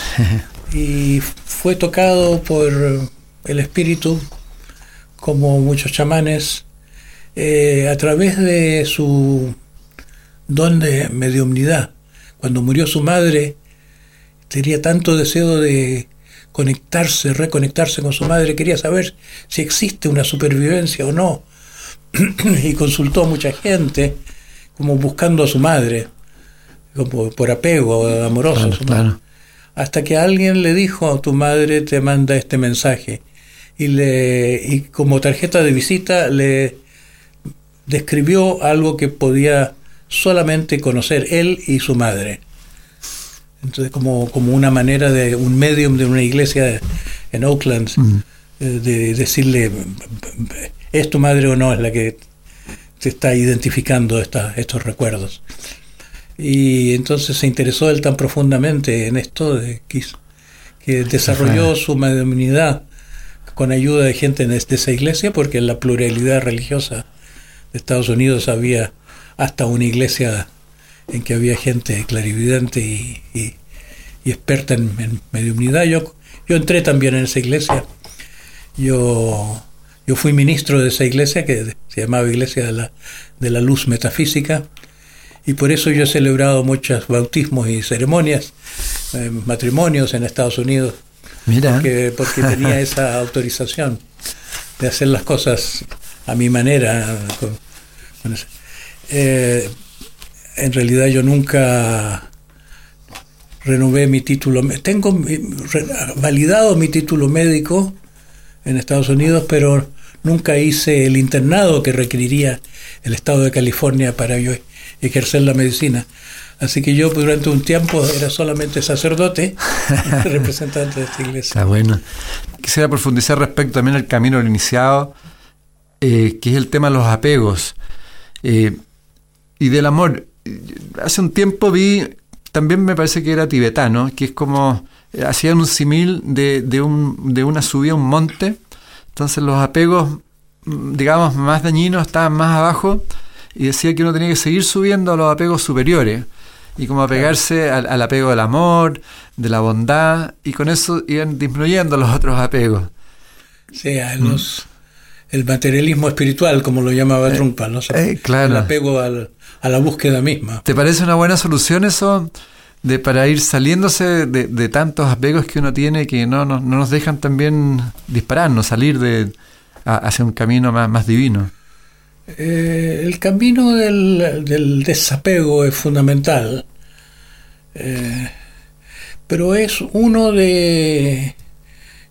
y fue tocado por el espíritu, como muchos chamanes, eh, a través de su don de mediumnidad. Cuando murió su madre, tenía tanto deseo de conectarse, reconectarse con su madre, quería saber si existe una supervivencia o no. y consultó a mucha gente, como buscando a su madre, como por apego amoroso. Hasta que alguien le dijo, tu madre te manda este mensaje. Y, le, y como tarjeta de visita le describió algo que podía solamente conocer él y su madre. Entonces, como, como una manera de un medium de una iglesia en Oakland, eh, de decirle, ¿es tu madre o no es la que te está identificando estos recuerdos? Y entonces se interesó él tan profundamente en esto de, que, que desarrolló su mediumnidad con ayuda de gente de esa iglesia, porque en la pluralidad religiosa de Estados Unidos había hasta una iglesia en que había gente clarividente y, experta en, en, mediunidad. Yo, yo entré también en esa iglesia. Yo, yo fui ministro de esa iglesia que se llamaba Iglesia de la, de la Luz Metafísica y por eso yo he celebrado muchos bautismos y ceremonias, eh, matrimonios en Estados Unidos. Mira. Porque, porque tenía esa autorización de hacer las cosas a mi manera. Eh, en realidad yo nunca renové mi título. Tengo validado mi título médico en Estados Unidos, pero nunca hice el internado que requeriría el Estado de California para yo ejercer la medicina. Así que yo durante un tiempo era solamente sacerdote, representante de esta iglesia. Está bueno. Quisiera profundizar respecto también al camino iniciado, eh, que es el tema de los apegos eh, y del amor. Hace un tiempo vi, también me parece que era tibetano, que es como, eh, hacían un simil de, de, un, de una subida a un monte, entonces los apegos, digamos, más dañinos estaban más abajo y decía que uno tenía que seguir subiendo a los apegos superiores y como apegarse al, apego del amor, de la bondad, y con eso iban disminuyendo los otros apegos. Sí, mm. el materialismo espiritual, como lo llamaba eh, Trumpa, ¿no? Eh, claro. El apego a la búsqueda misma. ¿Te parece una buena solución eso? De, para ir saliéndose de, tantos apegos que uno tiene que no, no, nos dejan también dispararnos, salir de, hacia un camino más, más divino. Eh, el camino del, desapego es fundamental, eh, pero es uno de,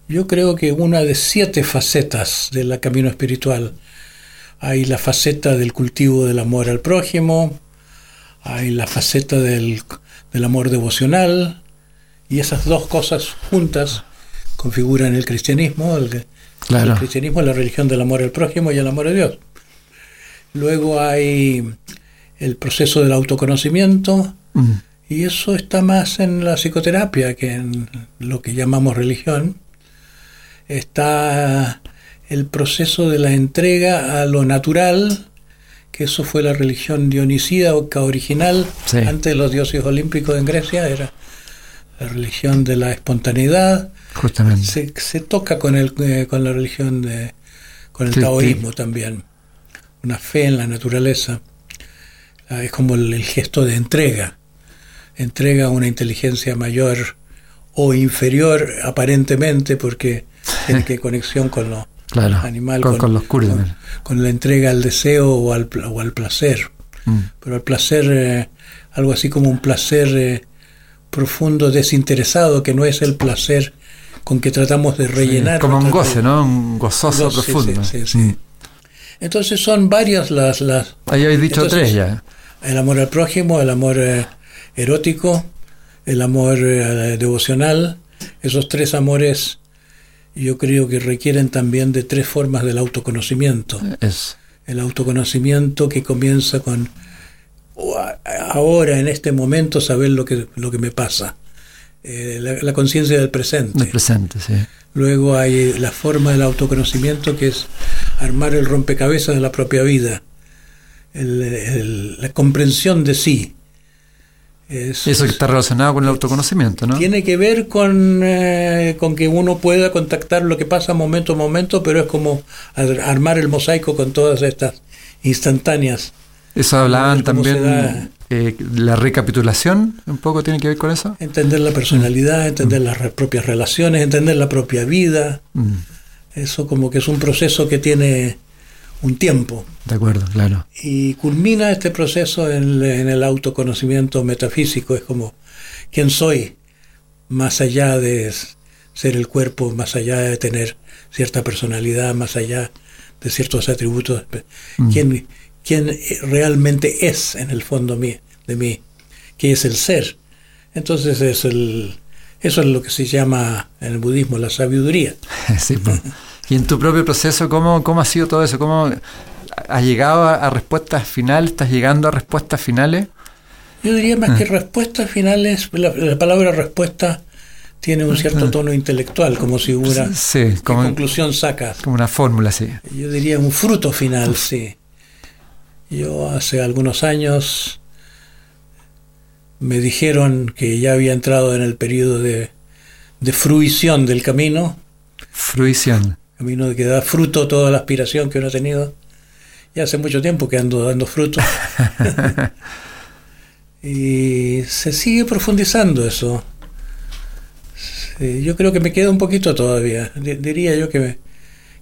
yo creo que una de siete facetas del camino espiritual. Hay la faceta del cultivo del amor al prójimo, hay la faceta del, amor devocional, y esas dos cosas juntas configuran el cristianismo. El, el cristianismo es la religión del amor al prójimo y el amor a Dios. Luego hay el proceso del autoconocimiento, y eso está más en la psicoterapia que en lo que llamamos religión. Está el proceso de la entrega a lo natural, que eso fue la religión dionisida o original, antes de los dioses olímpicos en Grecia, era la religión de la espontaneidad. Justamente. Se, toca con, el, eh, con la religión de, con el taoísmo también. Una fe en la naturaleza, ah, es como el, gesto de entrega, entrega a una inteligencia mayor o inferior aparentemente porque tiene que conexión con lo animal, con, los con, la entrega al deseo o al, o al placer. Mm. Pero el placer, eh, algo así como un placer eh, profundo, desinteresado, que no es el placer con que tratamos de rellenar. como un goce, ¿no? Un gozoso profundo. Sí, sí, mm. Entonces son varias las... las Ahí habéis dicho tres ya. El amor al prójimo, el amor eh, erótico, el amor eh, devocional. Esos tres amores yo creo que requieren también de tres formas del autoconocimiento. Es. El autoconocimiento que comienza con ahora, en este momento, saber lo que, lo que me pasa. Eh, la, conciencia del presente. Del presente, sí. Luego hay la forma del autoconocimiento que es armar el rompecabezas de la propia vida, la comprensión de sí. Eso que está relacionado con el autoconocimiento, ¿no? Tiene que ver con, eh, con que uno pueda contactar lo que pasa momento a momento, pero es como armar el mosaico con todas estas instantáneas. Eso hablaban también, eh, la recapitulación, un poco tiene que ver con eso. Entender la personalidad, entender mm. las propias relaciones, entender la propia vida. Mm. Eso como que es un proceso que tiene un tiempo. De acuerdo, claro. Y culmina este proceso en, el autoconocimiento metafísico, es como quién soy, más allá de ser el cuerpo, más allá de tener cierta personalidad, más allá de ciertos atributos, mm. quién, quién realmente es en el fondo de mí, qué es el ser. Entonces es el, eso es lo que se llama en el budismo la sabiduría. sí, pues. Y en tu propio proceso, ¿cómo, cómo ha sido todo eso? ¿Cómo has llegado a, respuestas finales? ¿Estás llegando a respuestas finales? Yo diría más que ah. respuestas finales, la, palabra respuesta tiene un cierto ah. tono intelectual, como si hubiera sí, como, conclusión sacas. Como una fórmula, sí. Yo diría un fruto final, sí. Yo hace algunos años me dijeron que ya había entrado en el periodo de, de fruición del camino. Fruición camino que da fruto toda la aspiración que uno ha tenido. Y hace mucho tiempo que ando dando fruto. y se sigue profundizando eso. yo creo que me queda un poquito todavía. diría yo que me,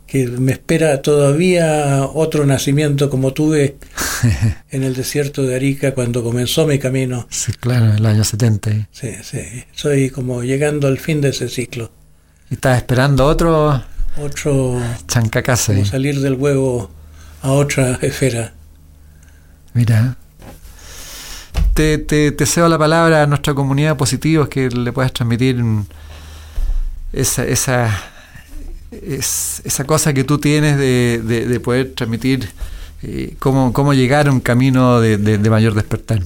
que me espera todavía otro nacimiento como tuve en el desierto de Arica cuando comenzó mi camino. Sí, claro, en el año 70. Sí, sí. Estoy como llegando al fin de ese ciclo. ¿Y estás esperando otro? Otro Chancacase. Como salir del huevo a otra esfera. Mira. Te, te, te, cedo la palabra a nuestra comunidad positiva que le puedas transmitir esa, esa, esa cosa que tú tienes de, de, poder transmitir eh, cómo, cómo, llegar a un camino de, de mayor despertar.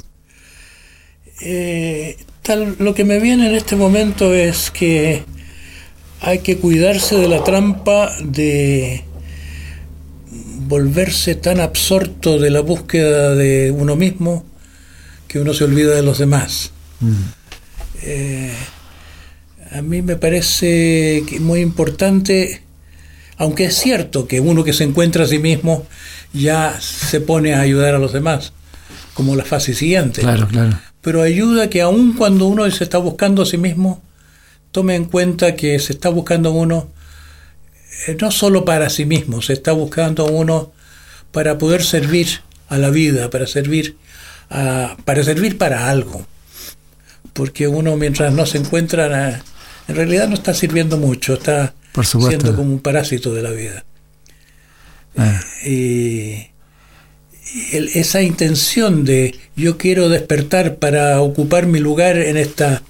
Eh, tal, lo que me viene en este momento es que hay que cuidarse de la trampa de volverse tan absorto de la búsqueda de uno mismo que uno se olvida de los demás. Mm. Eh, a mí me parece muy importante, aunque es cierto que uno que se encuentra a sí mismo ya se pone a ayudar a los demás, como la fase siguiente. Claro, claro. Pero ayuda que aun cuando uno se está buscando a sí mismo, tome en cuenta que se está buscando uno eh, no solo para sí mismo, se está buscando uno para poder servir a la vida, para servir para servir para algo. Porque uno mientras no se encuentra en realidad no está sirviendo mucho, está siendo como un parásito de la vida. Ah. Y, esa intención de yo quiero despertar para ocupar mi lugar en esta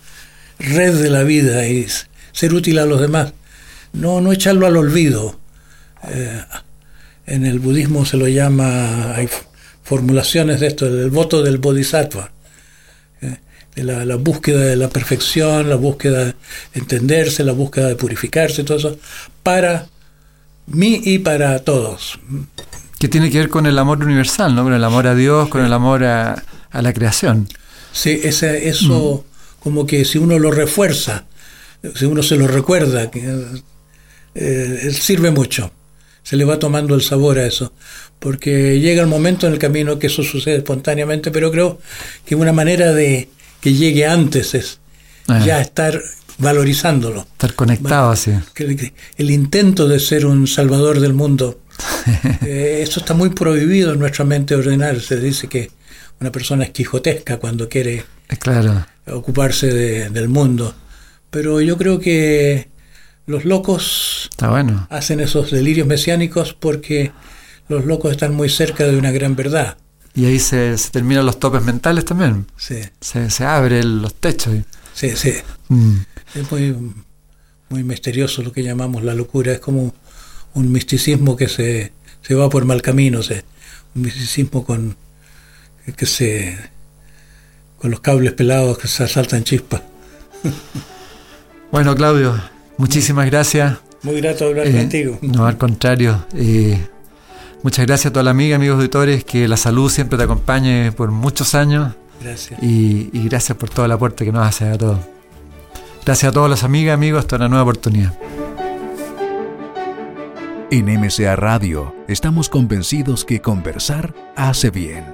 red de la vida y ser útil a los demás. No, no echarlo al olvido. Eh, en el budismo se lo llama, hay formulaciones de esto, el voto del bodhisattva, eh, de la, búsqueda de la perfección, la búsqueda de entenderse, la búsqueda de purificarse, todo eso, para mí y para todos. Que tiene que ver con el amor universal, ¿no? Con el amor a Dios, con el amor a, la creación. Sí, ese, eso... Mm como que si uno lo refuerza, si uno se lo recuerda, que, eh, sirve mucho. Se le va tomando el sabor a eso. Porque llega el momento en el camino que eso sucede espontáneamente, pero creo que una manera de que llegue antes es ah. ya estar valorizándolo. Estar conectado así. El, intento de ser un salvador del mundo. eh, eso está muy prohibido en nuestra mente ordinaria. Se dice que una persona es quijotesca cuando quiere claro ocuparse del mundo. Pero yo creo que los locos hacen esos delirios mesiánicos porque los locos están muy cerca de una gran verdad. Y ahí se, terminan los topes mentales también. Sí. Se, se abren los techos. Sí, sí. Mm. Es muy, muy misterioso lo que llamamos la locura. Es como un misticismo que se, se va por mal camino. un misticismo con que se con los cables pelados que se saltan chispas. bueno, Claudio, muchísimas gracias. Muy grato hablar eh, contigo. No, al contrario. Eh, muchas gracias a toda la amiga, amigos auditores, que la salud siempre te acompañe por muchos años. Gracias. Y, y gracias por toda la puerta que nos hace a todos. Gracias a todas las amigas amigos, hasta una nueva oportunidad. En MCA Radio estamos convencidos que conversar hace bien.